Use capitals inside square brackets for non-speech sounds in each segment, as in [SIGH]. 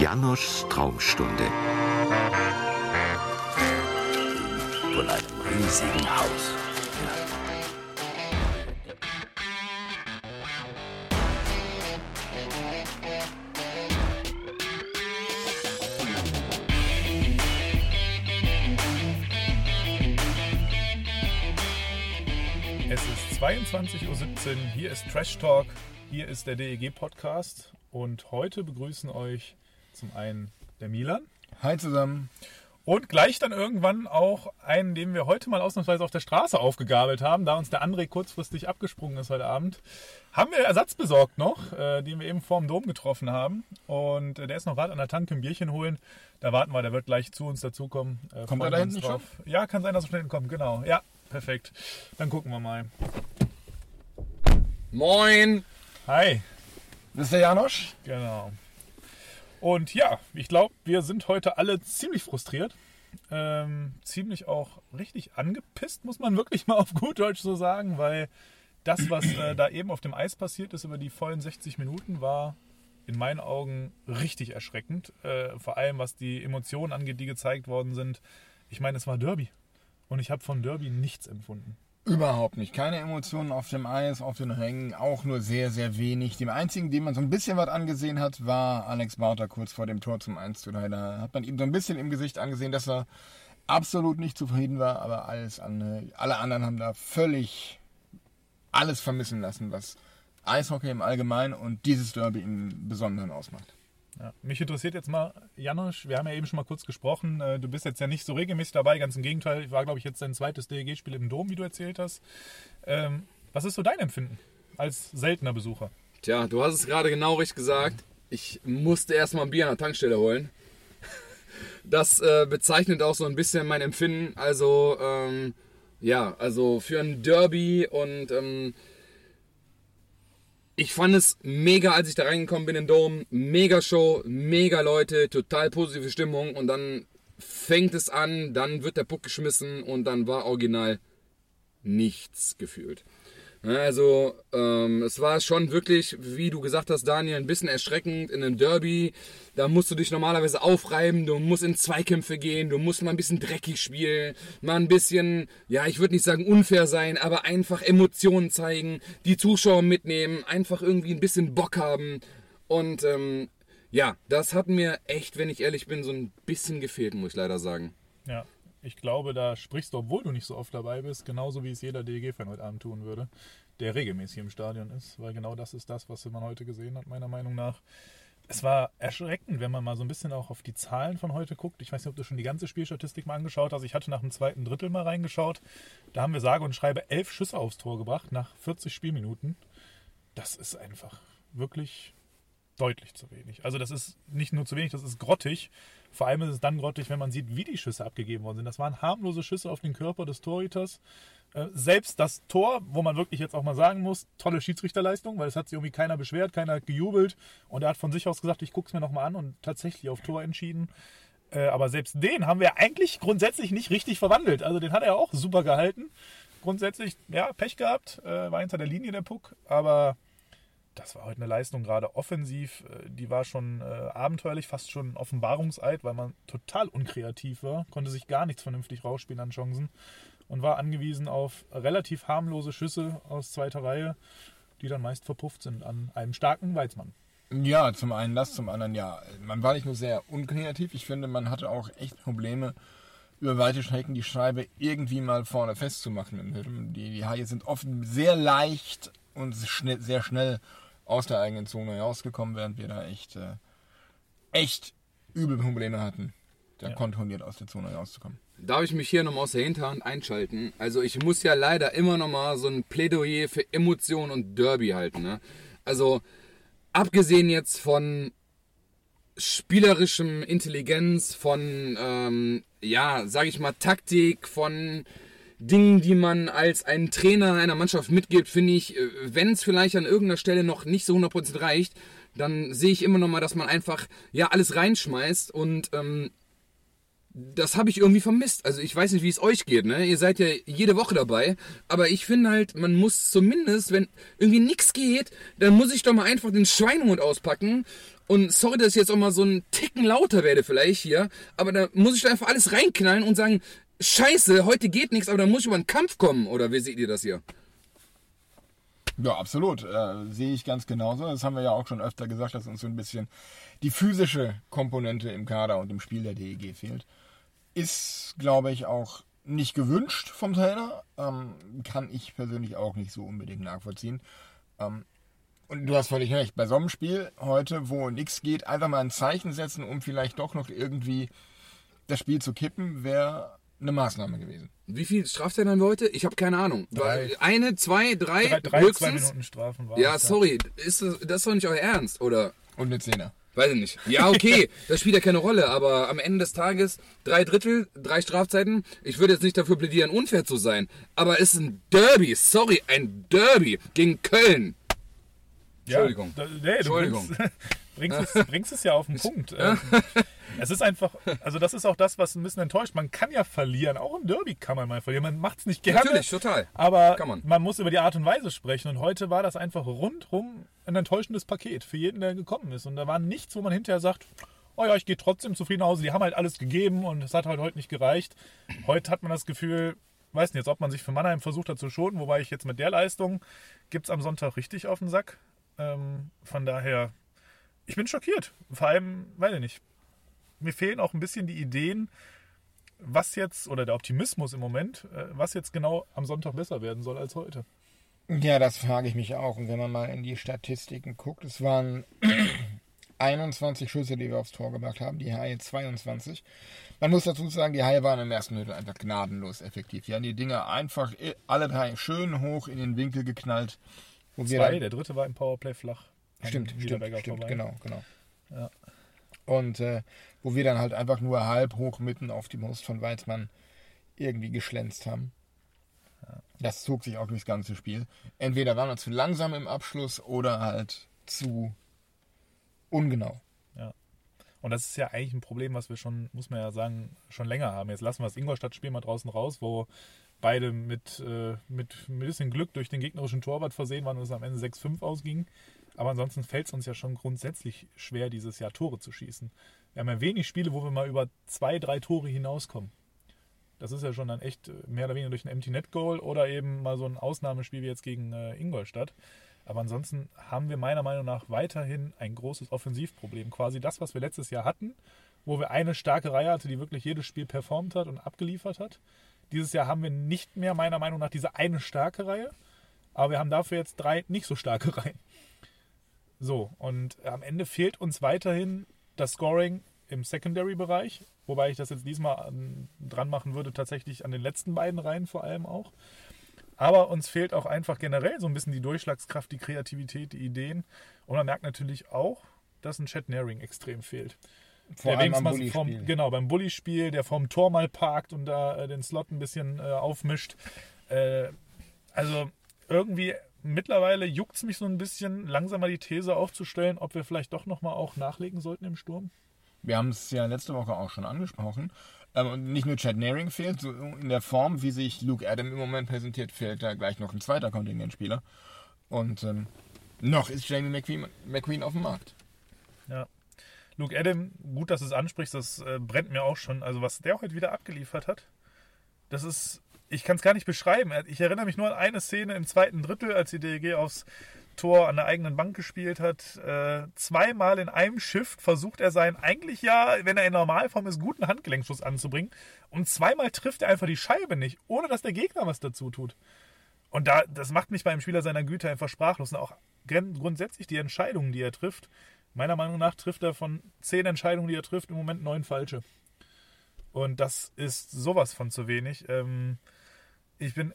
Janoschs Traumstunde. Von einem riesigen Haus. 20.17 Uhr. Hier ist Trash Talk. Hier ist der DEG Podcast. Und heute begrüßen euch zum einen der Milan. Hi zusammen. Und gleich dann irgendwann auch einen, den wir heute mal ausnahmsweise auf der Straße aufgegabelt haben, da uns der André kurzfristig abgesprungen ist heute Abend. Haben wir Ersatz besorgt noch, äh, den wir eben vorm Dom getroffen haben. Und äh, der ist noch gerade an der Tanke ein Bierchen holen. Da warten wir, der wird gleich zu uns dazukommen. Äh, kommt er da hinten drauf. Schon? Ja, kann sein, dass er schnell kommt, genau. Ja, perfekt. Dann gucken wir mal. Moin! Hi. Das ist der Janosch. Genau. Und ja, ich glaube, wir sind heute alle ziemlich frustriert. Ähm, ziemlich auch richtig angepisst, muss man wirklich mal auf gut Deutsch so sagen, weil das, was äh, da eben auf dem Eis passiert ist über die vollen 60 Minuten, war in meinen Augen richtig erschreckend. Äh, vor allem, was die Emotionen angeht, die gezeigt worden sind. Ich meine, es war Derby. Und ich habe von Derby nichts empfunden. Überhaupt nicht. Keine Emotionen auf dem Eis, auf den Rängen, auch nur sehr, sehr wenig. Dem einzigen, dem man so ein bisschen was angesehen hat, war Alex Bauter kurz vor dem Tor zum 1 zu 3. Da hat man ihm so ein bisschen im Gesicht angesehen, dass er absolut nicht zufrieden war, aber alles an, alle anderen haben da völlig alles vermissen lassen, was Eishockey im Allgemeinen und dieses Derby im Besonderen ausmacht. Ja, mich interessiert jetzt mal, Janosch, wir haben ja eben schon mal kurz gesprochen, äh, du bist jetzt ja nicht so regelmäßig dabei, ganz im Gegenteil, ich war, glaube ich, jetzt dein zweites DEG-Spiel im Dom, wie du erzählt hast. Ähm, was ist so dein Empfinden als seltener Besucher? Tja, du hast es gerade genau richtig gesagt. Ich musste erstmal ein Bier an der Tankstelle holen. [LAUGHS] Das äh, bezeichnet auch so ein bisschen mein Empfinden. Also, ähm, ja, also für ein Derby und ähm, ich fand es mega, als ich da reingekommen bin in Dom. Mega Show, mega Leute, total positive Stimmung und dann fängt es an, dann wird der Puck geschmissen und dann war original nichts gefühlt. Ja, Also ähm, es war schon wirklich, wie du gesagt hast, Daniel, ein bisschen erschreckend in einem Derby. Da musst du dich normalerweise aufreiben, du musst in Zweikämpfe gehen, du musst mal ein bisschen dreckig spielen, mal ein bisschen, ja, ich würde nicht sagen unfair sein, aber einfach Emotionen zeigen, die Zuschauer mitnehmen, einfach irgendwie ein bisschen Bock haben. Und ähm, ja, das hat mir echt, wenn ich ehrlich bin, so ein bisschen gefehlt, muss ich leider sagen. Ja, ich glaube, da sprichst du, obwohl du nicht so oft dabei bist, genauso wie es jeder DEG-Fan heute Abend tun würde, der regelmäßig im Stadion ist, weil genau das ist das, was man heute gesehen hat, meiner Meinung nach. Es war erschreckend, wenn man mal so ein bisschen auch auf die Zahlen von heute guckt. Ich weiß nicht, ob du schon die ganze Spielstatistik mal angeschaut hast. Ich hatte nach dem zweiten Drittel mal reingeschaut. Da haben wir sage und schreibe elf Schüsse aufs Tor gebracht nach 40 Spielminuten. Das ist einfach wirklich deutlich zu wenig. Also das ist nicht nur zu wenig, das ist grottig. Vor allem ist es dann grottig, wenn man sieht, wie die Schüsse abgegeben worden sind. Das waren harmlose Schüsse auf den Körper des Torhüters. Äh, Selbst das Tor, wo man wirklich jetzt auch mal sagen muss, tolle Schiedsrichterleistung, weil es hat sich irgendwie keiner beschwert, keiner hat gejubelt und er hat von sich aus gesagt, ich gucke es mir nochmal an und tatsächlich auf Tor entschieden. Äh, Aber selbst den haben wir eigentlich grundsätzlich nicht richtig verwandelt. Also den hat er auch super gehalten. Grundsätzlich, ja, Pech gehabt, äh, war hinter der Linie der Puck, aber das war heute eine Leistung, gerade offensiv, äh, die war schon äh, abenteuerlich, fast schon ein Offenbarungseid, weil man total unkreativ war, konnte sich gar nichts vernünftig rausspielen an Chancen und war angewiesen auf relativ harmlose Schüsse aus zweiter Reihe, die dann meist verpufft sind an einem starken Weizmann. Ja, zum einen das, zum anderen ja. Man war nicht nur sehr unkreativ, ich finde, man hatte auch echt Probleme, über weite Strecken die Scheibe irgendwie mal vorne festzumachen. Die, die Haie sind oft sehr leicht und schnell, sehr schnell aus der eigenen Zone herausgekommen, während wir da echt, äh, echt übel Probleme hatten, da Ja. kontrolliert aus der Zone herauszukommen. Darf ich mich hier nochmal aus der Hinterhand einschalten? Also ich muss ja leider immer nochmal so ein Plädoyer für Emotionen und Derby halten. Ne? Also abgesehen jetzt von spielerischem Intelligenz, von, ähm, ja, sag ich mal, Taktik, von Dingen, die man als ein Trainer einer Mannschaft mitgibt, finde ich, wenn es vielleicht an irgendeiner Stelle noch nicht so 100% reicht, dann sehe ich immer noch mal, dass man einfach ja alles reinschmeißt und ähm, das habe ich irgendwie vermisst. Also ich weiß nicht, wie es euch geht, ne? Ihr seid ja jede Woche dabei, aber ich finde halt, man muss zumindest, wenn irgendwie nichts geht, dann muss ich doch mal einfach den Schweinemund auspacken. Und sorry, dass ich jetzt auch mal so einen Ticken lauter werde vielleicht hier, aber da muss ich da einfach alles reinknallen und sagen, scheiße, heute geht nichts, aber dann muss ich über einen Kampf kommen. Oder wie seht ihr das hier? Ja, absolut. Äh, sehe ich ganz genauso. Das haben wir ja auch schon öfter gesagt, dass uns so ein bisschen die physische Komponente im Kader und im Spiel der DEG fehlt. Ist, glaube ich, auch nicht gewünscht vom Trainer. Ähm, kann ich persönlich auch nicht so unbedingt nachvollziehen. Ähm, und du hast völlig recht. Bei so einem Spiel heute, wo nichts geht, einfach mal ein Zeichen setzen, um vielleicht doch noch irgendwie das Spiel zu kippen, wäre eine Maßnahme gewesen. Wie viel Strafzeiten haben wir heute? Ich habe keine Ahnung. Drei. Eine, zwei, drei, Drei, drei zwei höchstens? Minuten Strafen war Ja, sorry. Ist das, das ist doch nicht euer Ernst, oder? Und eine Zehner. Weiß ich nicht. Ja, okay, das spielt ja keine Rolle, aber am Ende des Tages drei Drittel, drei Strafzeiten. Ich würde jetzt nicht dafür plädieren, unfair zu sein, aber es ist ein Derby, sorry, ein Derby gegen Köln. Ja, Entschuldigung. Da, nee, du Entschuldigung. Bringst, [LAUGHS] bringst, es, bringst es ja auf den Punkt. [LAUGHS] Ähm, es ist einfach, also das ist auch das, was ein bisschen enttäuscht. Man kann ja verlieren, auch im Derby kann man mal verlieren. Man macht es nicht gerne. Natürlich, total. Aber man. man. muss über die Art und Weise sprechen. Und heute war das einfach rundrum ein enttäuschendes Paket für jeden, der gekommen ist. Und da war nichts, wo man hinterher sagt, oh ja, ich gehe trotzdem zufrieden nach Hause. Die haben halt alles gegeben und es hat halt heute nicht gereicht. Heute hat man das Gefühl, weiß nicht jetzt, ob man sich für Mannheim versucht hat zu schonen, wobei ich jetzt mit der Leistung gibt es am Sonntag richtig auf den Sack. Ähm, von daher, ich bin schockiert. Vor allem, weiß ich nicht, mir fehlen auch ein bisschen die Ideen, was jetzt, oder der Optimismus im Moment, äh, was jetzt genau am Sonntag besser werden soll als heute. Ja, das frage ich mich auch. Und wenn man mal in die Statistiken guckt, es waren [CLEARS THROAT] 21 Schüsse, die wir aufs Tor gebracht haben, die Haie 22. Man muss dazu sagen, die Haie waren im ersten Drittel einfach gnadenlos effektiv. Die haben die Dinger einfach i- alle drei schön hoch in den Winkel geknallt. Wo wir Zwei, dann- der dritte war im Powerplay flach. Stimmt, stimmt, stimmt, vorbei. genau, genau. Ja. Und äh, wo wir dann halt einfach nur halb hoch mitten auf die Brust von Weizmann irgendwie geschlänzt haben. Das zog sich auch durchs ganze Spiel. Entweder waren wir zu langsam im Abschluss oder halt zu ungenau. Und das ist ja eigentlich ein Problem, was wir schon, muss man ja sagen, schon länger haben. Jetzt lassen wir das Ingolstadt-Spiel mal draußen raus, wo beide mit, äh, mit ein bisschen Glück durch den gegnerischen Torwart versehen waren und es am Ende 6-5 ausging. Aber ansonsten fällt es uns ja schon grundsätzlich schwer, dieses Jahr Tore zu schießen. Wir haben ja wenig Spiele, wo wir mal über zwei, drei Tore hinauskommen. Das ist ja schon dann echt äh, mehr oder weniger durch ein Empty Net Goal oder eben mal so ein Ausnahmespiel wie jetzt gegen äh, Ingolstadt. Aber ansonsten haben wir meiner Meinung nach weiterhin ein großes Offensivproblem. Quasi das, was wir letztes Jahr hatten, wo wir eine starke Reihe hatte, die wirklich jedes Spiel performt hat und abgeliefert hat. Dieses Jahr haben wir nicht mehr meiner Meinung nach diese eine starke Reihe, aber wir haben dafür jetzt drei nicht so starke [LAUGHS] Reihen. So, und am Ende fehlt uns weiterhin das Scoring im Secondary-Bereich, wobei ich das jetzt diesmal an, dran machen würde, tatsächlich an den letzten beiden Reihen vor allem auch. Aber uns fehlt auch einfach generell so ein bisschen die Durchschlagskraft, die Kreativität, die Ideen. Und man merkt natürlich auch, dass ein Chat Naring extrem fehlt. Vor der allem wenigstens mal vom, genau, beim Bulli-Spiel, der vorm Tor mal parkt und da äh, den Slot ein bisschen äh, aufmischt. Äh, also irgendwie mittlerweile juckt es mich so ein bisschen, langsam mal die These aufzustellen, ob wir vielleicht doch nochmal auch nachlegen sollten im Sturm. Wir haben es ja letzte Woche auch schon angesprochen. Ähm, und nicht nur Chad Naring fehlt, so in der Form, wie sich Luke Adam im Moment präsentiert, fehlt da gleich noch ein zweiter Kontingentspieler. Und ähm, noch ist Jamie McQueen, McQueen auf dem Markt. Ja. Luke Adam, gut, dass du es ansprichst, das äh, brennt mir auch schon. Also, was der heute wieder abgeliefert hat, das ist, ich kann es gar nicht beschreiben. Ich erinnere mich nur an eine Szene im zweiten Drittel, als die DEG aufs Tor an der eigenen Bank gespielt hat. Äh, zweimal in einem Shift versucht er seinen eigentlich ja, wenn er in Normalform ist, guten Handgelenkschuss anzubringen. Und zweimal trifft er einfach die Scheibe nicht, ohne dass der Gegner was dazu tut. Und da, das macht mich bei einem Spieler seiner Güte einfach sprachlos. Und auch grundsätzlich die Entscheidungen, die er trifft. Meiner Meinung nach trifft er von zehn Entscheidungen, die er trifft, im Moment neun falsche. Und das ist sowas von zu wenig. Ähm, ich bin,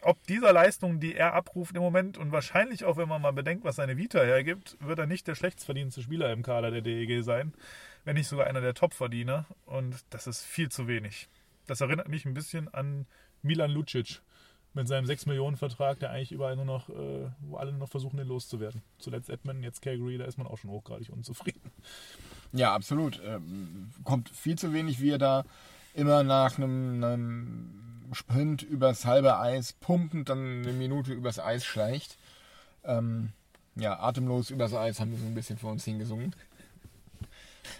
ob dieser Leistung, die er abruft im Moment und wahrscheinlich auch, wenn man mal bedenkt, was seine Vita hergibt, wird er nicht der schlechtverdienendste Spieler im Kader der DEG sein, wenn nicht sogar einer der Topverdiener. Und das ist viel zu wenig. Das erinnert mich ein bisschen an Milan Lucic mit seinem 6-Millionen-Vertrag, der eigentlich überall nur noch, äh, wo alle nur noch versuchen, den loszuwerden. Zuletzt Edmund, jetzt Calgary, da ist man auch schon hochgradig unzufrieden. Ja, absolut. Ähm, kommt viel zu wenig, wie er da immer nach einem, Sprint übers halbe Eis pumpend dann eine Minute übers Eis schleicht. Ähm, ja, atemlos übers Eis haben wir so ein bisschen vor uns hingesungen.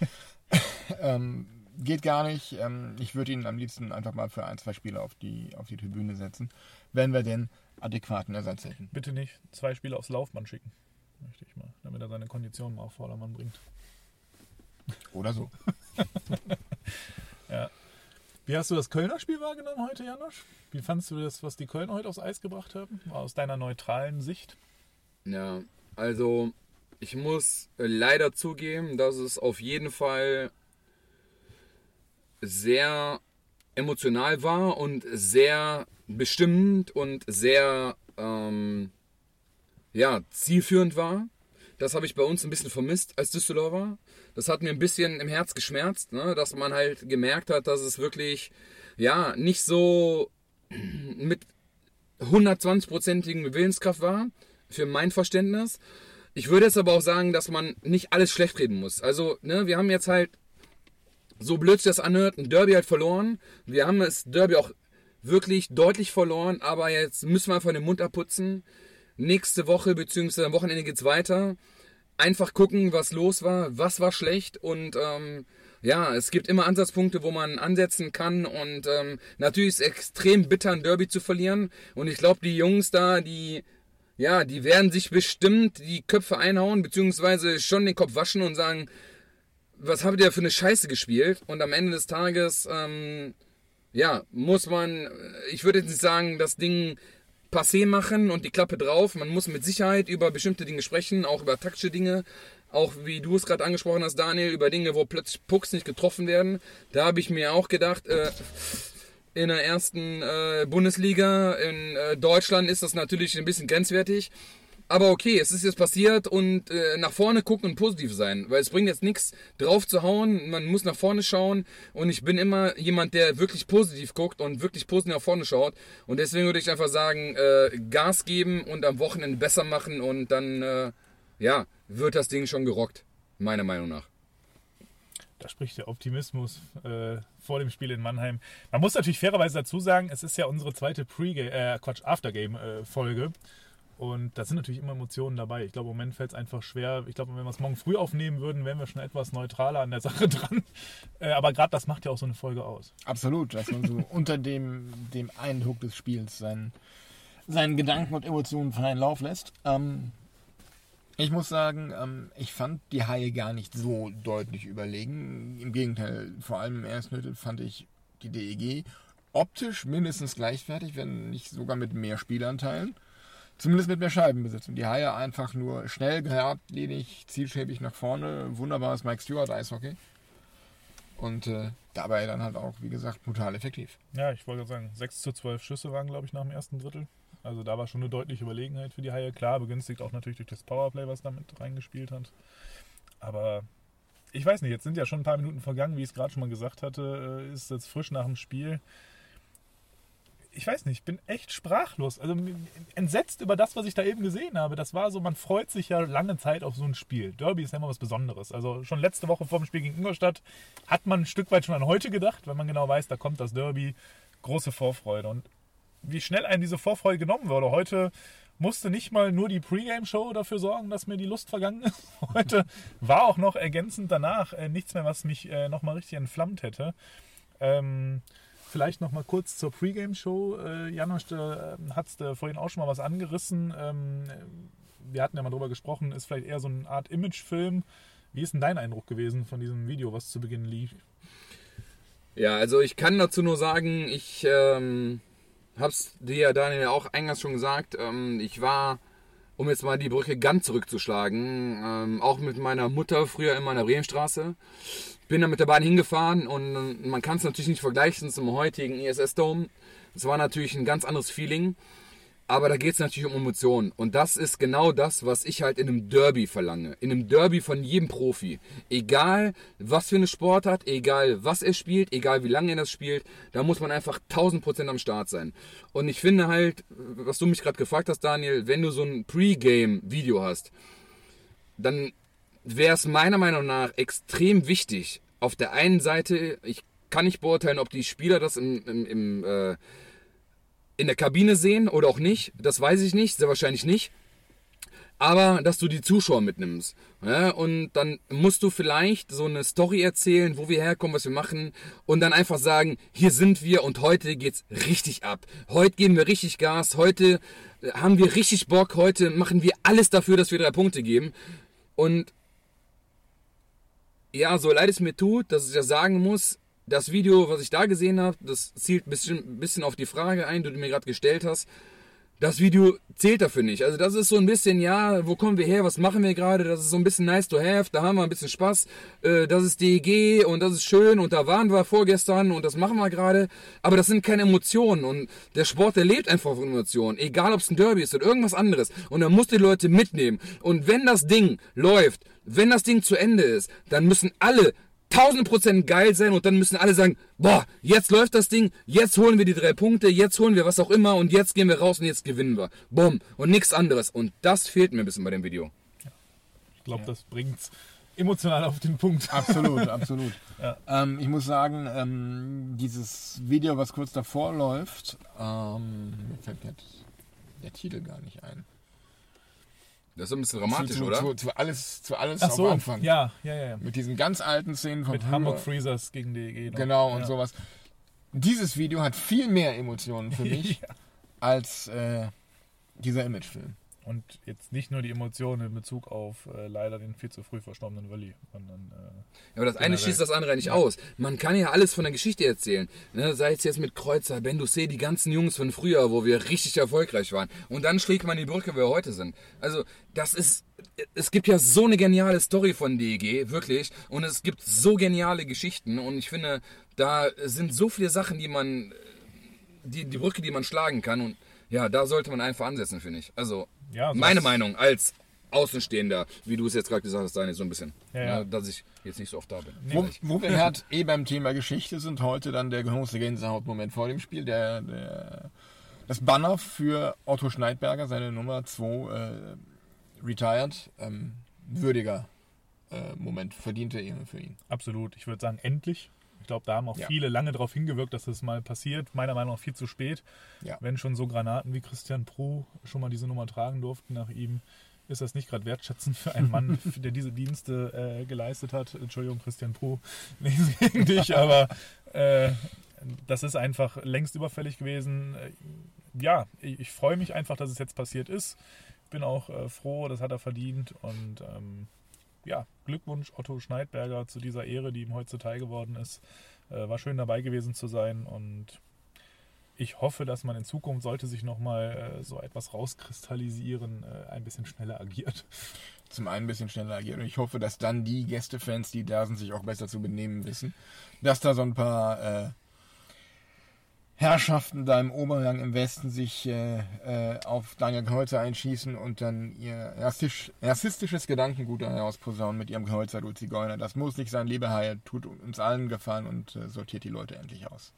[LAUGHS] ähm, geht gar nicht. Ähm, ich würde ihn am liebsten einfach mal für ein, zwei Spiele auf die, auf die Tribüne setzen, wenn wir denn adäquaten Ersatz hätten. Bitte nicht zwei Spiele aufs Laufband schicken. Möchte ich mal, damit er seine Konditionen mal auf Vordermann bringt. Oder so. [LAUGHS] Ja. Wie hast du das Kölner Spiel wahrgenommen heute, Janosch? Wie fandest du das, was die Kölner heute aufs Eis gebracht haben? Aus deiner neutralen Sicht? Ja, also ich muss äh, leider zugeben, dass es auf jeden Fall sehr emotional war und sehr bestimmend und sehr ähm, ja, zielführend war. Das habe ich bei uns ein bisschen vermisst als Düsseldorfer. Das hat mir ein bisschen im Herz geschmerzt, ne? dass man halt gemerkt hat, dass es wirklich ja nicht so [CLEARS THROAT] mit 120-prozentigen Willenskraft war, für mein Verständnis. Ich würde jetzt aber auch sagen, dass man nicht alles schlecht reden muss. Also, ne, wir haben jetzt halt, so blöd sich das anhört, ein Derby halt verloren. Wir haben das Derby auch wirklich deutlich verloren, aber jetzt müssen wir einfach den Mund abputzen. Nächste Woche, beziehungsweise am Wochenende geht's weiter. Einfach gucken, was los war, was war schlecht und ähm, ja, es gibt immer Ansatzpunkte, wo man ansetzen kann und ähm, natürlich ist es extrem bitter, ein Derby zu verlieren und ich glaube, die Jungs da, die ja, die werden sich bestimmt die Köpfe einhauen, beziehungsweise schon den Kopf waschen und sagen, was habt ihr für eine Scheiße gespielt? Und am Ende des Tages, ähm, ja, muss man, ich würde jetzt nicht sagen, das Ding passé machen und die Klappe drauf. Man muss mit Sicherheit über bestimmte Dinge sprechen, auch über taktische Dinge. Auch wie du es gerade angesprochen hast, Daniel, über Dinge, wo plötzlich Pucks nicht getroffen werden. Da habe ich mir auch gedacht, äh, in der ersten äh, Bundesliga in äh, Deutschland ist das natürlich ein bisschen grenzwertig. Aber okay, es ist jetzt passiert und äh, nach vorne gucken und positiv sein, weil es bringt jetzt nichts drauf zu hauen, man muss nach vorne schauen und ich bin immer jemand, der wirklich positiv guckt und wirklich positiv nach vorne schaut und deswegen würde ich einfach sagen, äh, Gas geben und am Wochenende besser machen und dann, äh, ja, wird das Ding schon gerockt, meiner Meinung nach. Da spricht der Optimismus äh, vor dem Spiel in Mannheim. Man muss natürlich fairerweise dazu sagen, es ist ja unsere zweite Pre-Game, äh, Quatsch, Aftergame-Folge. Und da sind natürlich immer Emotionen dabei. Ich glaube, im Moment fällt es einfach schwer. Ich glaube, wenn wir es morgen früh aufnehmen würden, wären wir schon etwas neutraler an der [LAUGHS] Sache dran. Äh, aber gerade das macht ja auch so eine Folge aus. Absolut, dass man so [LAUGHS] unter dem, dem Eindruck des Spiels seinen, seinen Gedanken und Emotionen freien Lauf lässt. Ähm, ich muss sagen, ähm, ich fand die Haie gar nicht so deutlich überlegen. Im Gegenteil, vor allem im ersten Drittel fand ich die DEG optisch mindestens gleichwertig, wenn nicht sogar mit mehr Spielanteilen. Zumindest mit mehr Scheibenbesitz. Und die Haie einfach nur schnell, geradlinig, zielstrebig nach vorne. Wunderbares Mike Stewart Eishockey. Und äh, dabei dann halt auch, wie gesagt, brutal effektiv. Ja, ich wollte sagen, 6 zu 12 Schüsse waren, glaube ich, nach dem ersten Drittel. Also da war schon eine deutliche Überlegenheit für die Haie. Klar, begünstigt auch natürlich durch das Powerplay, was damit reingespielt hat. Aber ich weiß nicht, jetzt sind ja schon ein paar Minuten vergangen, wie ich es gerade schon mal gesagt hatte, äh, ist jetzt frisch nach dem Spiel. Ich weiß nicht, ich bin echt sprachlos. Also entsetzt über das, was ich da eben gesehen habe. Das war so, man freut sich ja lange Zeit auf so ein Spiel. Derby ist ja immer was Besonderes. Also schon letzte Woche vor dem Spiel gegen Ingolstadt hat man ein Stück weit schon an heute gedacht, wenn man genau weiß, da kommt das Derby. Große Vorfreude. Und wie schnell einem diese Vorfreude genommen wurde. Heute musste nicht mal nur die Pre-Game-Show dafür sorgen, dass mir die Lust vergangen ist. [LAUGHS] Heute war auch noch ergänzend danach äh, nichts mehr, was mich äh, nochmal richtig entflammt hätte. Ähm, vielleicht nochmal kurz zur Pre-Game-Show. Äh, Janosch äh, hat es vorhin auch schon mal was angerissen. Ähm, wir hatten ja mal drüber gesprochen, ist vielleicht eher so eine Art Imagefilm. Wie ist denn dein Eindruck gewesen von diesem Video, was zu Beginn lief? Ja, also ich kann dazu nur sagen, ich ähm, hab's dir ja Daniel auch eingangs schon gesagt. Ähm, ich war, um jetzt mal die Brücke ganz zurückzuschlagen, ähm, auch mit meiner Mutter früher in der Bremenstraße. Bin dann mit der Bahn hingefahren und äh, man kann es natürlich nicht vergleichen zum heutigen ISS Dome. Es war natürlich ein ganz anderes Feeling. Aber da geht es natürlich um Emotionen. Und das ist genau das, was ich halt in einem Derby verlange. In einem Derby von jedem Profi. Egal, was für eine Sportart, egal, was er spielt, egal, wie lange er das spielt, da muss man einfach 1000% am Start sein. Und ich finde halt, was du mich gerade gefragt hast, Daniel, wenn du so ein Pre-Game-Video hast, dann wäre es meiner Meinung nach extrem wichtig, auf der einen Seite, ich kann nicht beurteilen, ob die Spieler das im, im, im, äh, in der Kabine sehen oder auch nicht. Das weiß ich nicht, sehr wahrscheinlich nicht. Aber dass du die Zuschauer mitnimmst. Ja, und dann musst du vielleicht so eine Story erzählen, wo wir herkommen, was wir machen. Und dann einfach sagen, hier sind wir und heute geht's richtig ab. Heute geben wir richtig Gas. Heute äh, haben wir richtig Bock. Heute machen wir alles dafür, dass wir drei Punkte geben. Und ja, so leid es mir tut, dass ich ja sagen muss, das Video, was ich da gesehen habe, das zielt ein bisschen, bisschen auf die Frage ein, die du mir gerade gestellt hast. Das Video zählt dafür nicht. Also das ist so ein bisschen, ja, wo kommen wir her, was machen wir gerade? Das ist so ein bisschen nice to have, da haben wir ein bisschen Spaß. Äh, das ist DEG und das ist schön und da waren wir vorgestern und das machen wir gerade. Aber das sind keine Emotionen und der Sport, der lebt einfach von Emotionen. Egal, ob es ein Derby ist oder irgendwas anderes. Und dann musst du die Leute mitnehmen. Und wenn das Ding läuft, wenn das Ding zu Ende ist, dann müssen alle 1000 Prozent geil sein und dann müssen alle sagen, boah, jetzt läuft das Ding, jetzt holen wir die drei Punkte, jetzt holen wir was auch immer und jetzt gehen wir raus und jetzt gewinnen wir. Bumm. Und nichts anderes. Und das fehlt mir ein bisschen bei dem Video. Ich glaube, das bringt's emotional auf den Punkt. Absolut, absolut. [LAUGHS] Ja. Ähm, ich muss sagen, ähm, dieses Video, was kurz davor läuft, ähm, mir fällt jetzt der Titel gar nicht ein. Das ist ein bisschen dramatisch, zu, oder? Zu, zu alles, zu alles Ach so, am Anfang. ja, ja, ja. ja. Mit diesen ganz alten Szenen von Mit früher. Hamburg Freezers gegen DEG. noch. Genau, und ja. sowas. Dieses Video hat viel mehr Emotionen für [LAUGHS] mich Ja. als äh, dieser Imagefilm. Und jetzt nicht nur die Emotionen in Bezug auf äh, leider den viel zu früh verstorbenen Wölli, sondern äh, Ja, aber das eine schließt das andere nicht aus. Man kann ja alles von der Geschichte erzählen. Ne, sei es jetzt mit Kreuzer, Ben Doucet, die ganzen Jungs von früher, wo wir richtig erfolgreich waren. Und dann schlägt man die Brücke, wo wir heute sind. Also, das ist. Es gibt ja so eine geniale Story von DEG, wirklich. Und es gibt so geniale Geschichten. Und ich finde, da sind so viele Sachen, die man. Die, die Brücke, die man schlagen kann. Und ja, da sollte man einfach ansetzen, finde ich. Also, Ja, so meine das- Meinung als Außenstehender, wie du es jetzt gerade gesagt hast, Daniel, so ein bisschen. Ja, ja. dass ich jetzt nicht so oft da bin. Wo, wo wir halt eh beim Thema Geschichte sind, heute dann der große Gänsehautmoment vor dem Spiel. Der, der, das Banner für Otto Schneidberger, seine Nummer 2, äh, retired. Ähm, würdiger äh, Moment, verdiente Ehre für ihn. Absolut. Ich würde sagen, endlich. Ich glaube, da haben auch Ja. viele lange darauf hingewirkt, dass das mal passiert. Meiner Meinung nach viel zu spät. Ja. Wenn schon so Granaten wie Christian Pruh schon mal diese Nummer tragen durften nach ihm, ist das nicht gerade wertschätzend für einen Mann, [LAUGHS] der diese Dienste äh, geleistet hat. Entschuldigung, Christian Pruh, [LAUGHS] nichts gegen dich, aber äh, das ist einfach längst überfällig gewesen. Äh, Ja, ich, ich freue mich einfach, dass es jetzt passiert ist. Bin auch äh, froh, das hat er verdient und ähm, ja, Glückwunsch Otto Schneidberger zu dieser Ehre, die ihm heute zuteil geworden ist. Äh, war schön dabei gewesen zu sein und ich hoffe, dass man in Zukunft, sollte sich nochmal äh, so etwas rauskristallisieren, äh, ein bisschen schneller agiert. [LAUGHS] Zum einen ein bisschen schneller agiert. Und ich hoffe, dass dann die Gästefans, die da sind, sich auch besser zu benehmen wissen. Dass da so ein paar äh, Herrschaften da im Oberrang im Westen sich äh, äh, auf Daniel Kreuzer einschießen und dann ihr rassistisch, rassistisches Gedankengut da herausposaunen mit ihrem Kreuzer, du Zigeuner. Das muss nicht sein, liebe Haie. Tut uns allen gefallen und äh, sortiert die Leute endlich aus.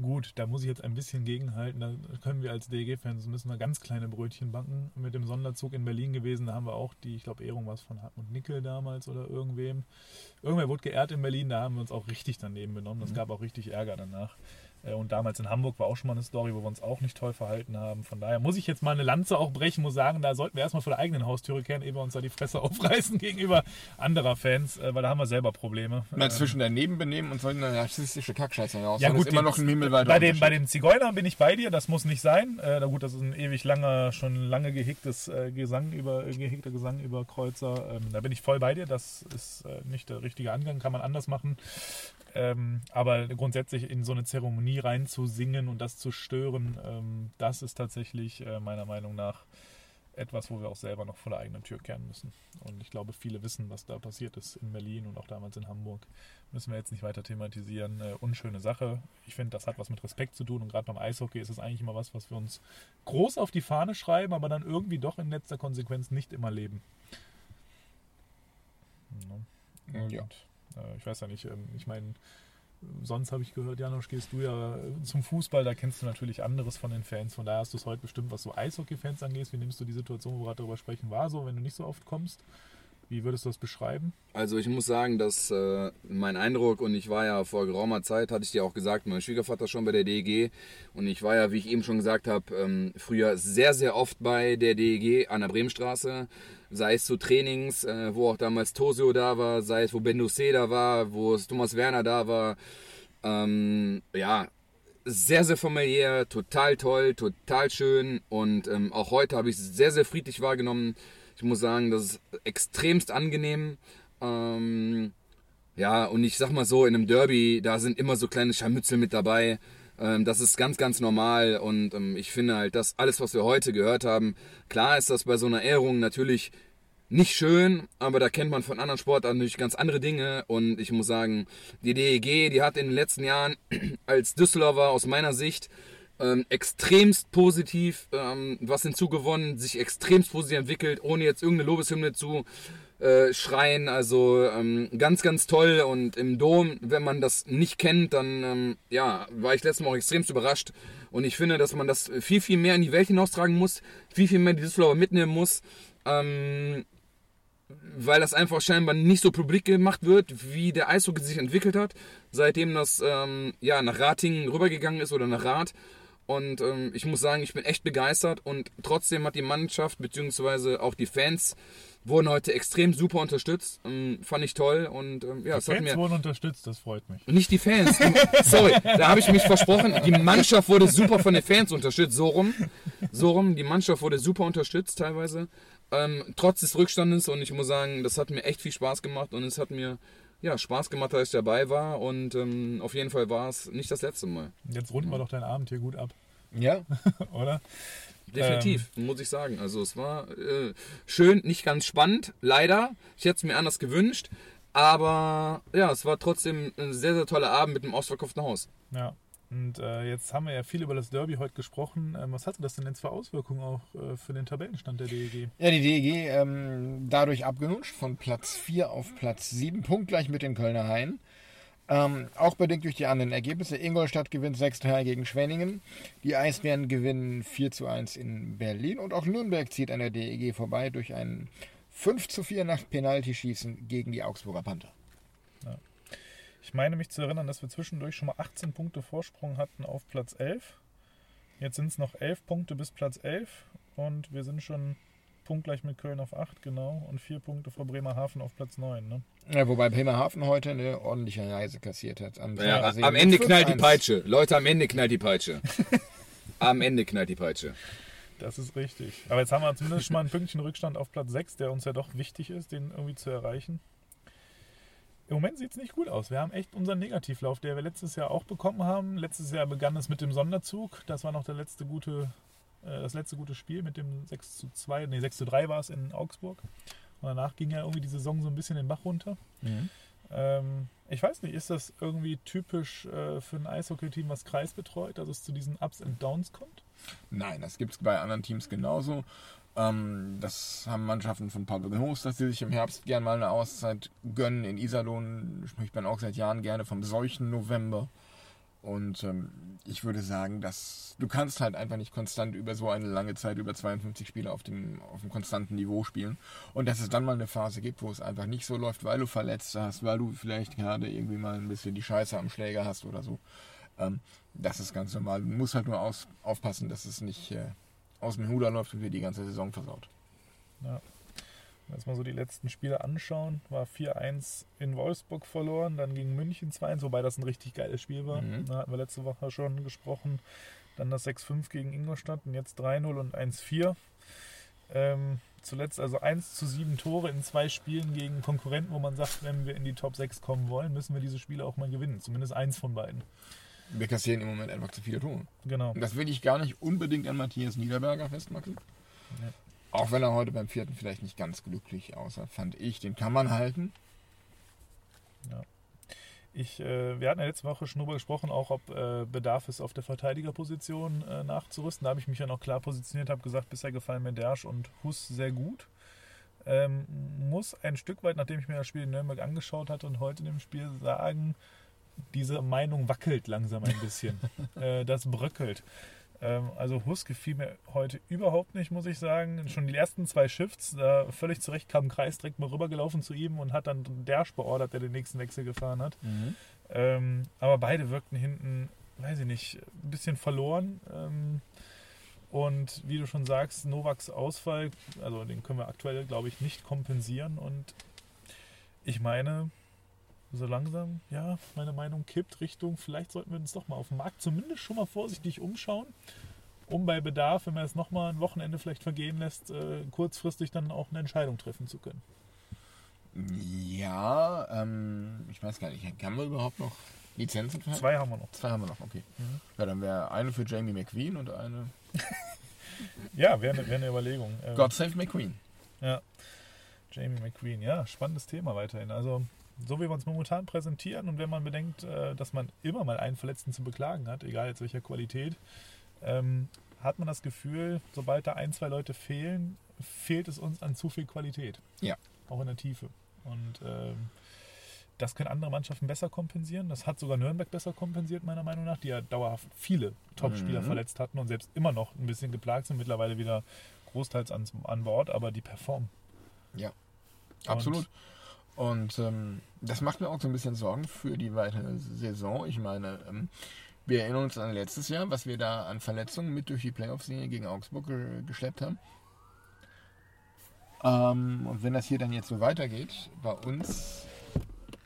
Gut, da muss ich jetzt ein bisschen gegenhalten. Da können wir als DEG-Fans müssen wir ganz kleine Brötchen backen. Mit dem Sonderzug in Berlin gewesen, da haben wir auch die, ich glaube, Ehrung war es von Hartmut Nickel damals oder irgendwem. Irgendwer wurde geehrt in Berlin, da haben wir uns auch richtig daneben benommen. Das gab auch richtig Ärger danach. Äh, Und damals in Hamburg war auch schon mal eine Story, wo wir uns auch nicht toll verhalten haben. Von daher muss ich jetzt mal eine Lanze auch brechen, muss sagen, da sollten wir erstmal vor der eigenen Haustüre kehren, ehe wir uns da die Fresse [LAUGHS] aufreißen gegenüber anderer Fans, äh, weil da haben wir selber Probleme. Mal zwischen daneben benehmen und so eine rassistische Kackscheiße heraus. Ja, gut, ist immer noch ein himmelweiter bei den, bei den Zigeunern bin ich bei dir, das muss nicht sein. Äh, na gut, das ist ein ewig langer, schon lange gehegtes äh, Gesang über, gehegter Gesang über Kreuzer. Ähm, da bin ich voll bei dir. Das ist äh, nicht der richtige Angang, kann man anders machen. Ähm, aber grundsätzlich in so eine Zeremonie reinzusingen und das zu stören, ähm, das ist tatsächlich äh, meiner Meinung nach etwas, wo wir auch selber noch vor der eigenen Tür kehren müssen. Und ich glaube, viele wissen, was da passiert ist in Berlin und auch damals in Hamburg. Müssen wir jetzt nicht weiter thematisieren. Äh, unschöne Sache. Ich finde, das hat was mit Respekt zu tun. Und gerade beim Eishockey ist es eigentlich immer was, was wir uns groß auf die Fahne schreiben, aber dann irgendwie doch in letzter Konsequenz nicht immer leben. Ja. Und, Ja. Äh, ich weiß ja nicht, ähm, ich meine, sonst habe ich gehört, Janosch, gehst du ja äh, zum Fußball, da kennst du natürlich anderes von den Fans. Von daher hast du es heute bestimmt, was so Eishockey-Fans angeht. Wie nimmst du die Situation, wo wir gerade darüber sprechen, war so, wenn du nicht so oft kommst? Wie würdest du das beschreiben? Also ich muss sagen, dass äh, mein Eindruck, und ich war ja vor geraumer Zeit, hatte ich dir auch gesagt, mein Schwiegervater schon bei der DEG und ich war ja, wie ich eben schon gesagt habe, ähm, früher sehr, sehr oft bei der DEG an der Bremenstraße, sei es zu Trainings, äh, wo auch damals Tosio da war, sei es wo Benduse da war, wo es Thomas Werner da war. Ähm, ja, sehr, sehr familiär, total toll, total schön und ähm, auch heute habe ich es sehr, sehr friedlich wahrgenommen. Ich muss sagen, das ist extremst angenehm. Ähm, ja, und ich sag mal so, in einem Derby, da sind immer so kleine Scharmützel mit dabei. Ähm, das ist ganz, ganz normal und ähm, ich finde halt, dass alles, was wir heute gehört haben, klar ist das bei so einer Ehrung natürlich nicht schön, aber da kennt man von anderen Sportarten natürlich ganz andere Dinge. Und ich muss sagen, die DEG, die hat in den letzten Jahren [CLEARS THROAT] als Düsseldorfer aus meiner Sicht ähm, extremst positiv ähm, was hinzugewonnen, sich extremst positiv entwickelt, ohne jetzt irgendeine Lobeshymne zu äh, schreien. Also ähm, ganz, ganz toll. Und im Dom, wenn man das nicht kennt, dann ähm, ja, war ich letztes Mal auch extremst überrascht. Und ich finde, dass man das viel, viel mehr in die Welt hinaustragen muss, viel, viel mehr die Düsseldorfer mitnehmen muss. Ähm, weil das einfach scheinbar nicht so publik gemacht wird, wie der Eishockey sich entwickelt hat, seitdem das ähm, ja, nach Ratingen rübergegangen ist oder nach Rath. Und ähm, ich muss sagen, ich bin echt begeistert und trotzdem hat die Mannschaft bzw. auch die Fans wurden heute extrem super unterstützt. Ähm, fand ich toll und ähm, ja, Die es hat Fans mir wurden unterstützt, das freut mich. nicht die Fans. Sorry, da habe ich mich versprochen. Die Mannschaft wurde super von den Fans unterstützt. So rum. So rum. Die Mannschaft wurde super unterstützt teilweise. Ähm, trotz des Rückstandes. Und ich muss sagen, das hat mir echt viel Spaß gemacht. Und es hat mir ja, Spaß gemacht, dass ich dabei war. Und ähm, auf jeden Fall war es nicht das letzte Mal. Jetzt runden wir doch deinen Abend hier gut ab, Ja, [LAUGHS] oder? Definitiv, muss ich sagen. Also es war äh, schön, nicht ganz spannend, leider. Ich hätte es mir anders gewünscht. Aber ja, es war trotzdem ein sehr, sehr toller Abend mit dem ausverkauften Haus. Ja. Und äh, jetzt haben wir ja viel über das Derby heute gesprochen. Ähm, was hatte das denn jetzt für Auswirkungen auch äh, für den Tabellenstand der DEG? Ja, die DEG ähm, dadurch abgenutscht von Platz 4 auf Platz 7, punktgleich mit den Kölner Haien. Ähm, auch bedingt durch die anderen Ergebnisse. Ingolstadt gewinnt 6-3 gegen Schwenningen. Die Eisbären gewinnen 4 zu 1 in Berlin. Und auch Nürnberg zieht an der DEG vorbei durch ein 5 zu 4 nach Penaltyschießen gegen die Augsburger Panther. Ich meine mich zu erinnern, dass wir zwischendurch schon mal 18 Punkte Vorsprung hatten auf Platz 11. Jetzt sind es noch 11 Punkte bis Platz 11 und wir sind schon punktgleich mit Köln auf 8, genau, und 4 Punkte vor Bremerhaven auf Platz 9. Ne? Ja, wobei Bremerhaven heute eine ordentliche Reise kassiert hat. Am, Ja, am Ende knallt die 5-1. Peitsche. Leute, am Ende knallt die Peitsche. [LAUGHS] am Ende knallt die Peitsche. Das ist richtig. Aber jetzt haben wir zumindest schon mal ein Pünktchen Rückstand auf Platz 6, der uns ja doch wichtig ist, den irgendwie zu erreichen. Im Moment sieht es nicht gut aus. Wir haben echt unseren Negativlauf, der wir letztes Jahr auch bekommen haben. Letztes Jahr begann es mit dem Sonderzug. Das war noch der letzte gute, äh, das letzte gute Spiel mit dem 6 zu 2, nee, 6 zu 3 war es in Augsburg. Und danach ging ja irgendwie die Saison so ein bisschen den Bach runter. Ähm, ich weiß nicht, ist das irgendwie typisch äh, für ein Eishockey-Team, was Kreis betreut, dass es zu diesen Ups and Downs kommt? Nein, das gibt es bei anderen Teams genauso. Ähm, das haben Mannschaften von Pablo Genos, dass sie sich im Herbst gern mal eine Auszeit gönnen. In Iserlohn spricht man auch seit Jahren gerne vom solchen November. Und ähm, ich würde sagen, dass du kannst halt einfach nicht konstant über so eine lange Zeit, über 52 Spiele auf dem, auf dem konstanten Niveau spielen. Und dass es dann mal eine Phase gibt, wo es einfach nicht so läuft, weil du Verletzte hast, weil du vielleicht gerade irgendwie mal ein bisschen die Scheiße am Schläger hast oder so. Ähm, das ist ganz normal. Du musst halt nur aus, aufpassen, dass es nicht äh, aus dem Huder läuft und wir die ganze Saison versaut. Ja. Wenn wir uns mal so die letzten Spiele anschauen, war 4-1 in Wolfsburg verloren, dann gegen München 2-1, wobei das ein richtig geiles Spiel war. Mhm. Da hatten wir letzte Woche schon gesprochen. Dann das 6-5 gegen Ingolstadt und jetzt 3-0 und 1-4. Ähm, zuletzt also 1 zu 7 Tore in zwei Spielen gegen Konkurrenten, wo man sagt, wenn wir in die Top 6 kommen wollen, müssen wir diese Spiele auch mal gewinnen. Zumindest eins von beiden. Wir kassieren im Moment einfach zu viele Tore. Genau. Und das will ich gar nicht unbedingt an Matthias Niederberger festmachen. Ja. Auch wenn er heute beim vierten vielleicht nicht ganz glücklich aussah, fand ich, den kann man halten. Ich, äh, wir hatten ja letzte Woche schon darüber gesprochen, auch ob äh, Bedarf ist, auf der Verteidigerposition äh, nachzurüsten. Da habe ich mich ja noch klar positioniert, habe gesagt, bisher gefallen mir Dersch und Huss sehr gut. Ähm, muss ein Stück weit, nachdem ich mir das Spiel in Nürnberg angeschaut hatte und heute in dem Spiel sagen, diese Meinung wackelt langsam ein bisschen. [LAUGHS] äh, das bröckelt. Ähm, also Hus gefiel mir heute überhaupt nicht, muss ich sagen. Schon die ersten zwei Shifts, da völlig zurecht kam Kreis direkt mal rübergelaufen zu ihm und hat dann Dersch beordert, der den nächsten Wechsel gefahren hat. Ähm, aber beide wirkten hinten, weiß ich nicht, ein bisschen verloren. Ähm, und wie du schon sagst, Novaks Ausfall, also den können wir aktuell, glaube ich, nicht kompensieren. Und ich meine, so langsam, ja, meine Meinung kippt Richtung, vielleicht sollten wir uns doch mal auf dem Markt zumindest schon mal vorsichtig umschauen, um bei Bedarf, wenn man es nochmal ein Wochenende vielleicht vergehen lässt, äh, kurzfristig dann auch eine Entscheidung treffen zu können. Ja, ähm, ich weiß gar nicht, haben wir überhaupt noch Lizenzen für? Zwei haben wir noch. Zwei haben wir noch, okay. Ja, dann wäre eine für Jamie McQueen und eine [LAUGHS] Ja, wäre eine, wär eine Überlegung. Ähm, God Save McQueen. Ja. Jamie McQueen, ja, spannendes Thema weiterhin. Also, so wie wir uns momentan präsentieren und wenn man bedenkt, äh, dass man immer mal einen Verletzten zu beklagen hat, egal jetzt welcher Qualität, ähm, hat man das Gefühl, sobald da ein, zwei Leute fehlen, fehlt es uns an zu viel Qualität. Ja. Auch in der Tiefe. Und ähm, das können andere Mannschaften besser kompensieren. Das hat sogar Nürnberg besser kompensiert, meiner Meinung nach, die ja dauerhaft viele Top-Spieler Mhm. verletzt hatten und selbst immer noch ein bisschen geplagt sind, mittlerweile wieder großteils an, an Bord, aber die performen. Ja, absolut. Und ähm, das macht mir auch so ein bisschen Sorgen für die weitere Saison. Ich meine, ähm, wir erinnern uns an letztes Jahr, was wir da an Verletzungen mit durch die Playoff-Serie gegen Augsburg ge geschleppt haben. Ähm, und wenn das hier dann jetzt so weitergeht, bei uns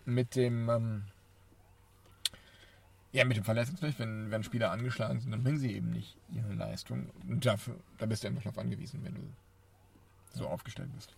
mit dem ähm, ja, mit dem Verletzungsrecht, wenn, wenn Spieler angeschlagen sind, dann bringen sie eben nicht ihre Leistung. Und dafür, da bist du einfach darauf angewiesen, wenn du so aufgestellt bist.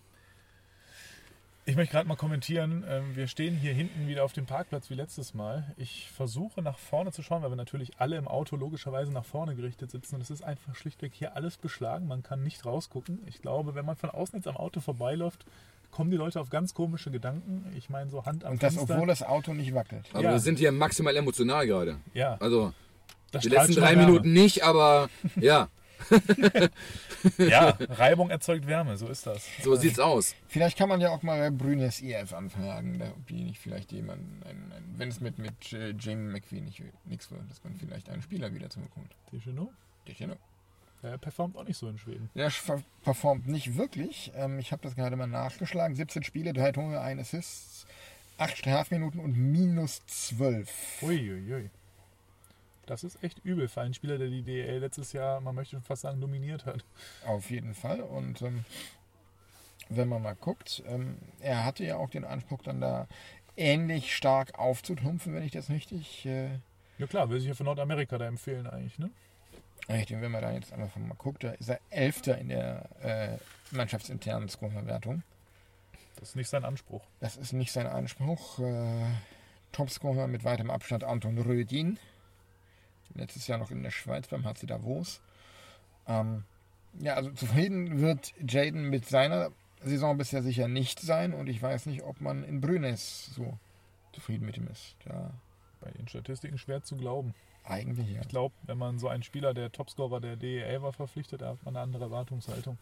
Ich möchte gerade mal kommentieren. ähm, Wir stehen hier hinten wieder auf dem Parkplatz wie letztes Mal. Ich versuche nach vorne zu schauen, weil wir natürlich alle im Auto logischerweise nach vorne gerichtet sitzen. Und es ist einfach schlichtweg hier alles beschlagen. Man kann nicht rausgucken. Ich glaube, wenn man von außen jetzt am Auto vorbeiläuft, kommen die Leute auf ganz komische Gedanken. Ich meine, so Hand am Und das, Fenster. obwohl das Auto nicht wackelt. Aber Ja. wir sind hier maximal emotional gerade. ja, Also das die letzten drei. Minuten nicht, aber ja, [LAUGHS] Ja, Reibung erzeugt Wärme, so ist das. so sieht's aus. Vielleicht kann man ja auch mal bei Brünes IF anfragen, da- ob die nicht vielleicht jemanden, wenn es mit, mit äh, Jamie McQueen nicht nichts wird, dass man vielleicht einen Spieler wieder zurückkommt. Tischino, Tichino. der performt auch nicht so in Schweden. Ver- performt nicht wirklich. Ähm, ich habe das gerade mal nachgeschlagen. 17 Spiele, 3 Tore, 1 Assists, 8 Strafminuten und minus 12. Uiuiui. Das ist echt übel für einen Spieler, der die DL letztes Jahr, man möchte schon fast sagen, dominiert hat. Auf jeden Fall. Und ähm, wenn man mal guckt, ähm, er hatte ja auch den Anspruch, dann da ähnlich stark aufzutrumpfen, wenn ich das richtig äh, Ja klar, will sich ja für Nordamerika da empfehlen eigentlich, ne? Richtig, wenn man da jetzt einfach mal guckt, da ist er Elfter in der äh, mannschaftsinternen Scorerwertung. Das ist nicht sein Anspruch. Das ist nicht sein Anspruch. Äh, Topscorer mit weitem Abstand Anton Rödin. Letztes Jahr noch in der Schweiz beim HC Davos. Ähm, ja, also zufrieden wird Jaden mit seiner Saison bisher sicher nicht sein und ich weiß nicht, ob man in Brünes so zufrieden mit ihm ist. Ja, Bei den Statistiken schwer zu glauben. eigentlich ja. Ich glaube, wenn man so einen Spieler, der Topscorer der DEL war, verpflichtet, da hat man eine andere Erwartungshaltung.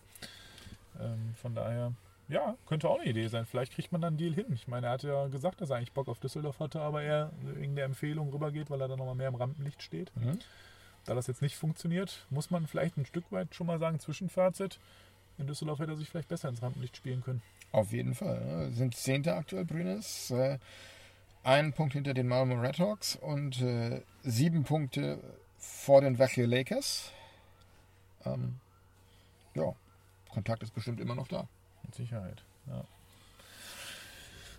Ähm, von daher, ja, könnte auch eine Idee sein. Vielleicht kriegt man dann einen Deal hin. Ich meine, er hat ja gesagt, dass er eigentlich Bock auf Düsseldorf hatte, aber er wegen der Empfehlung rübergeht, weil er dann nochmal mehr im Rampenlicht steht. Mhm. Da das jetzt nicht funktioniert, muss man vielleicht ein Stück weit schon mal sagen, Zwischenfazit. In Düsseldorf hätte er sich vielleicht besser ins Rampenlicht spielen können. Auf jeden Fall. ne? Sind Zehnter aktuell Brünes. Äh, einen Punkt hinter den Malmo Redhawks und äh, sieben Punkte vor den Vachio Lakers. Ähm, ja, Kontakt ist bestimmt immer noch da. Mit Sicherheit, ja.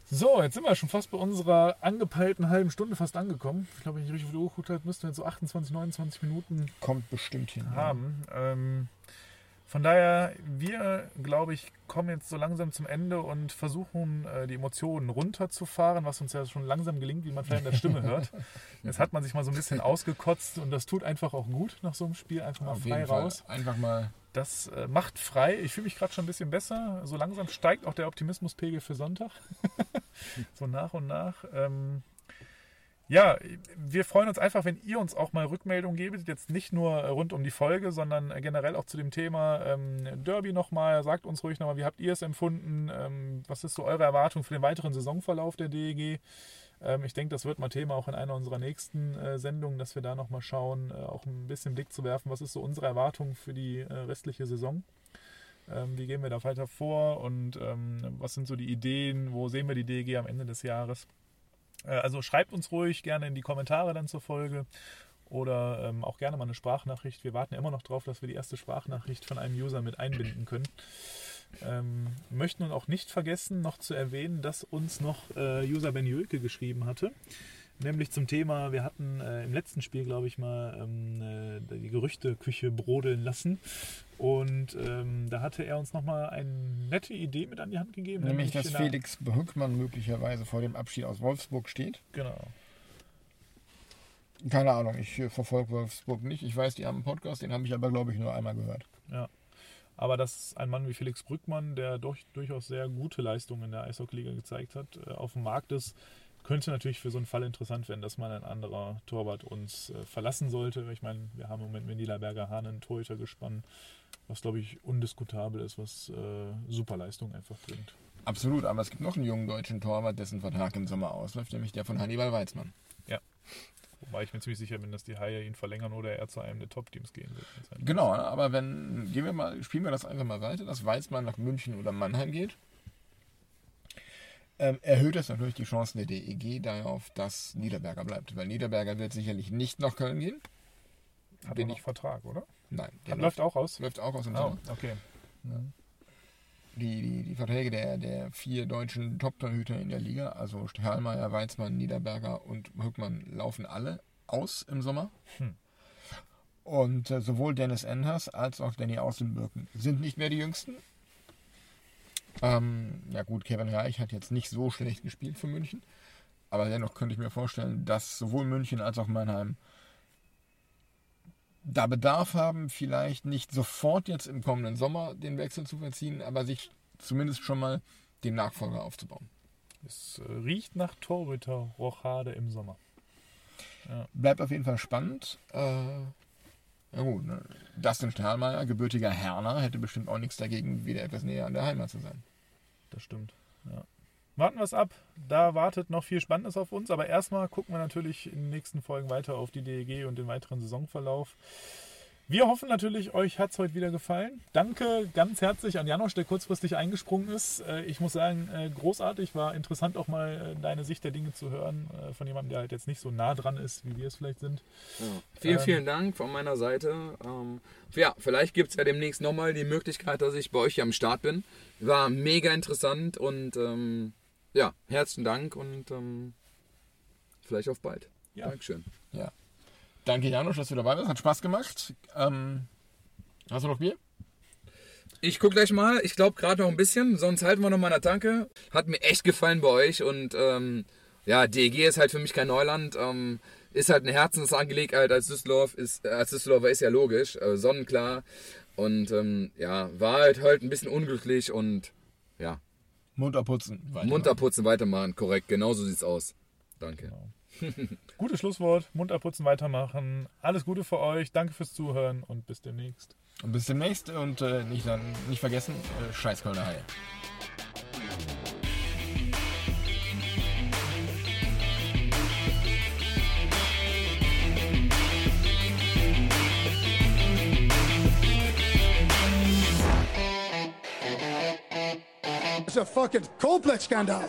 So, jetzt sind wir schon fast bei unserer angepeilten halben Stunde fast angekommen. Ich glaube, wenn ich richtig auf die Uhr geguckt habe, müssten wir jetzt so 28, 29 Minuten Kommt bestimmt hin. ja. haben. Ähm, von daher, wir, glaube ich, kommen jetzt so langsam zum Ende und versuchen, äh, die Emotionen runterzufahren, was uns ja schon langsam gelingt, wie man vielleicht in der Stimme hört. [LAUGHS] Jetzt hat man sich mal so ein bisschen ausgekotzt und das tut einfach auch gut nach so einem Spiel, einfach mal Auf frei raus. Einfach mal. Das äh, macht frei. Ich fühle mich gerade schon ein bisschen besser. So langsam steigt auch der Optimismuspegel für Sonntag. [LAUGHS] so nach und nach. Ähm, ja, wir freuen uns einfach, wenn ihr uns auch mal Rückmeldungen gebt. Jetzt nicht nur rund um die Folge, sondern generell auch zu dem Thema ähm, Derby nochmal. Sagt uns ruhig nochmal, wie habt ihr es empfunden? Ähm, was ist so eure Erwartung für den weiteren Saisonverlauf der DEG? Ähm, ich denke, das wird mal Thema auch in einer unserer nächsten äh, Sendungen, dass wir da nochmal schauen, äh, auch ein bisschen Blick zu werfen, was ist so unsere Erwartung für die äh, restliche Saison. Ähm, wie gehen wir da weiter vor und ähm, was sind so die Ideen, wo sehen wir die DEG am Ende des Jahres? Also schreibt uns ruhig gerne in die Kommentare dann zur Folge oder ähm, auch gerne mal eine Sprachnachricht. Wir warten immer noch darauf, dass wir die erste Sprachnachricht von einem User mit einbinden können. Ähm, möchten nun auch nicht vergessen, noch zu erwähnen, dass uns noch äh, User Ben Jölke geschrieben hatte. Nämlich zum Thema, wir hatten äh, im letzten Spiel, glaube ich, mal ähm, äh, die Gerüchteküche brodeln lassen. Und ähm, da hatte er uns nochmal eine nette Idee mit an die Hand gegeben. Nämlich, dass Felix Behückmann möglicherweise vor dem Abschied aus Wolfsburg steht. Genau. Keine Ahnung, ich äh, verfolge Wolfsburg nicht. Ich weiß, die haben einen Podcast, den habe ich aber, glaube ich, nur einmal gehört. Ja. Aber dass ein Mann wie Felix Brückmann, der durch, durchaus sehr gute Leistungen in der Eishockey-Liga gezeigt hat, äh, auf dem Markt ist, könnte natürlich für so einen Fall interessant werden, dass mal ein anderer Torwart uns äh, verlassen sollte. Ich meine, wir haben im Moment mit Niederberger Hahn einen Torhüter gespannt, was glaube ich undiskutabel ist, was äh, super Leistung einfach bringt. Absolut, aber es gibt noch einen jungen deutschen Torwart, dessen Vertrag im Sommer ausläuft, nämlich der von Hannibal Weizmann. Wobei ich mir ziemlich sicher bin, dass die Haie ihn verlängern oder er zu einem der Top-Teams gehen wird. Genau, aber wenn, gehen wir mal, spielen wir das einfach mal weiter, dass Weizmann nach München oder Mannheim geht, ähm, erhöht das natürlich die Chancen der DEG darauf, dass Niederberger bleibt. Weil Niederberger wird sicherlich nicht nach Köln gehen. Hat er ich- Vertrag, oder? Nein, der Hat, läuft auch aus? läuft auch aus dem Oh, Sommer. okay. Die, die, die Verträge der, der vier deutschen Top-Torhüter in der Liga, also Stahlmeier, Weizmann, Niederberger und Höckmann, laufen alle aus im Sommer. Hm. Und äh, sowohl Dennis Enders als auch Danny Außenbirken sind nicht mehr die Jüngsten. Ähm, ja gut, Kevin Reich hat jetzt nicht so schlecht gespielt für München. Aber dennoch könnte ich mir vorstellen, dass sowohl München als auch Mannheim da Bedarf haben, vielleicht nicht sofort jetzt im kommenden Sommer den Wechsel zu verziehen, aber sich zumindest schon mal den Nachfolger aufzubauen. Es äh, riecht nach Torhüter-Rochade im Sommer. Bleibt auf jeden Fall spannend. Äh, ja gut, ne? Dustin Stahlmeier, gebürtiger Herner, hätte bestimmt auch nichts dagegen, wieder etwas näher an der Heimat zu sein. Das stimmt. Ja. Warten wir es ab. Da wartet noch viel Spannendes auf uns. Aber erstmal gucken wir natürlich in den nächsten Folgen weiter auf die DEG und den weiteren Saisonverlauf. Wir hoffen natürlich, euch hat es heute wieder gefallen. Danke ganz herzlich an Janosch, der kurzfristig eingesprungen ist. Äh, Ich muss sagen, äh, großartig. War interessant auch mal äh, deine Sicht der Dinge zu hören von jemandem, der halt jetzt nicht so nah dran ist, wie wir es vielleicht sind. Ja. Vielen, Ähm, vielen Dank von meiner Seite. Ähm, ja, vielleicht gibt es ja demnächst nochmal die Möglichkeit, dass ich bei euch hier am Start bin. War mega interessant und ähm, ja, herzlichen Dank und ähm, vielleicht auf bald. Ja. Dankeschön. Ja. Danke, Janusz, dass du dabei warst. Hat Spaß gemacht. Ähm, hast du noch Bier? Ich guck gleich mal. Ich glaube gerade noch ein bisschen, sonst halten wir noch mal eine Tanke. Hat mir echt gefallen bei euch und ähm, ja, DEG ist halt für mich kein Neuland. Ähm, ist halt eine Herzensangelegenheit als Düsseldorf. Ist, äh, als Düsseldorfer ist ja logisch, äh, sonnenklar. Und ähm, ja, war halt halt ein bisschen unglücklich und ja, Munter putzen. Weiter. munter putzen, weitermachen. Korrekt, genau so sieht's aus. Danke. [LAUGHS] Gutes Schlusswort. Mund abputzen, weitermachen. Alles Gute für euch. Danke fürs Zuhören und bis demnächst. Und bis demnächst und äh, nicht, dann, nicht vergessen, äh, scheiß Kölner Haie. It's a fucking Coldplay scandal.